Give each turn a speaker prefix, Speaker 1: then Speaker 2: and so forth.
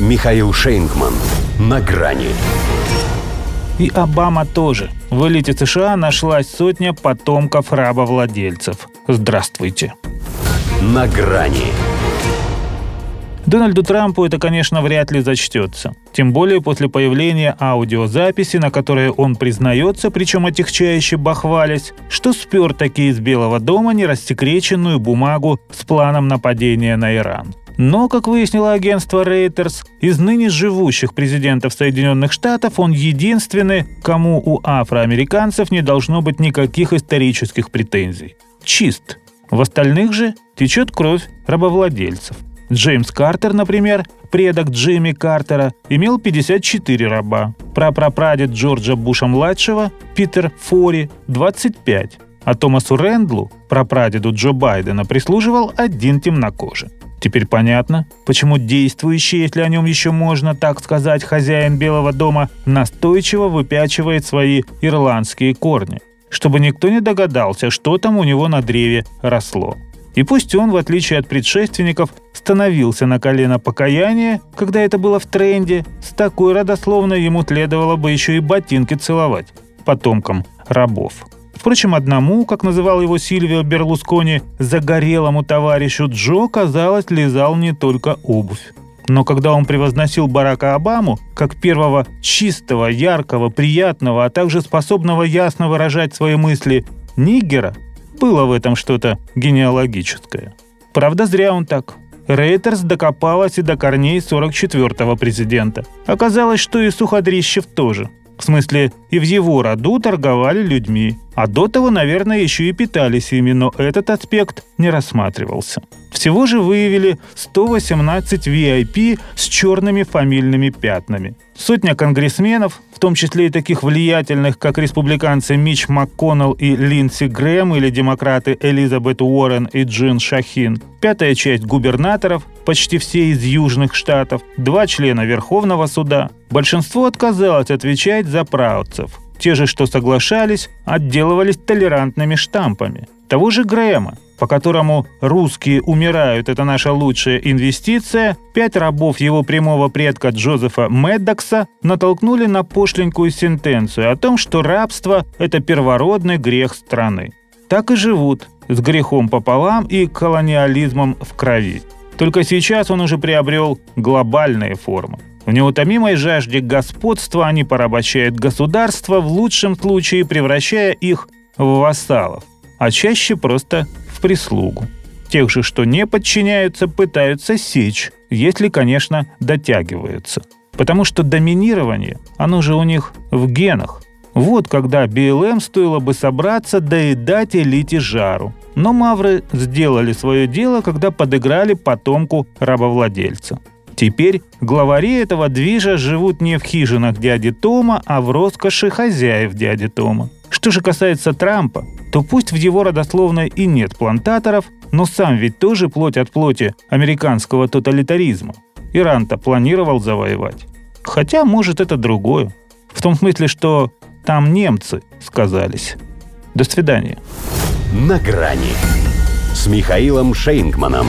Speaker 1: Михаил Шейнгман. На грани.
Speaker 2: И Обама тоже. В элите США нашлась сотня потомков рабовладельцев. Здравствуйте.
Speaker 1: На грани.
Speaker 2: Дональду Трампу это, конечно, вряд ли зачтется. Тем более после появления аудиозаписи, на которой он признается, причем отягчающе бахвалясь, что спер таки из Белого дома нерассекреченную бумагу с планом нападения на Иран. Но, как выяснило агентство Reuters, из ныне живущих президентов Соединенных Штатов он единственный, кому у афроамериканцев не должно быть никаких исторических претензий. Чист. В остальных же течет кровь рабовладельцев. Джеймс Картер, например, предок Джимми Картера, имел 54 раба. Прапрапрадед Джорджа Буша-младшего, Питер Фори, 25. А Томасу Рэндлу, прапрадеду Джо Байдена, прислуживал один темнокожий. Теперь понятно, почему действующий, если о нем еще можно так сказать, хозяин Белого дома настойчиво выпячивает свои ирландские корни, чтобы никто не догадался, что там у него на древе росло. И пусть он, в отличие от предшественников, становился на колено покаяния, когда это было в тренде, с такой родословной ему следовало бы еще и ботинки целовать потомкам рабов. Впрочем, одному, как называл его Сильвио Берлускони, загорелому товарищу Джо, казалось, лизал не только обувь. Но когда он превозносил Барака Обаму как первого чистого, яркого, приятного, а также способного ясно выражать свои мысли нигера, было в этом что-то генеалогическое. Правда, зря он так. Рейтерс докопалась и до корней 44-го президента. Оказалось, что и Суходрищев тоже. В смысле, и в его роду торговали людьми. А до того, наверное, еще и питались ими, но этот аспект не рассматривался. Всего же выявили 118 VIP с черными фамильными пятнами. Сотня конгрессменов, в том числе и таких влиятельных, как республиканцы Мич МакКоннелл и Линдси Грэм или демократы Элизабет Уоррен и Джин Шахин, пятая часть губернаторов, почти все из южных штатов, два члена Верховного суда. Большинство отказалось отвечать за правцев. Те же, что соглашались, отделывались толерантными штампами. Того же Грэма, по которому «русские умирают, это наша лучшая инвестиция», пять рабов его прямого предка Джозефа Меддокса натолкнули на пошленькую сентенцию о том, что рабство – это первородный грех страны. Так и живут, с грехом пополам и колониализмом в крови. Только сейчас он уже приобрел глобальные формы. В неутомимой жажде господства они порабощают государство, в лучшем случае превращая их в вассалов, а чаще просто в прислугу. Тех же, что не подчиняются, пытаются сечь, если, конечно, дотягиваются. Потому что доминирование, оно же у них в генах. Вот когда БЛМ стоило бы собраться, да и дать элите жару. Но мавры сделали свое дело, когда подыграли потомку рабовладельца. Теперь главари этого движа живут не в хижинах дяди Тома, а в роскоши хозяев дяди Тома. Что же касается Трампа, то пусть в его родословной и нет плантаторов, но сам ведь тоже плоть от плоти американского тоталитаризма. Иран-то планировал завоевать. Хотя, может, это другое. В том смысле, что там немцы сказались. До свидания.
Speaker 1: На грани с Михаилом Шейнгманом.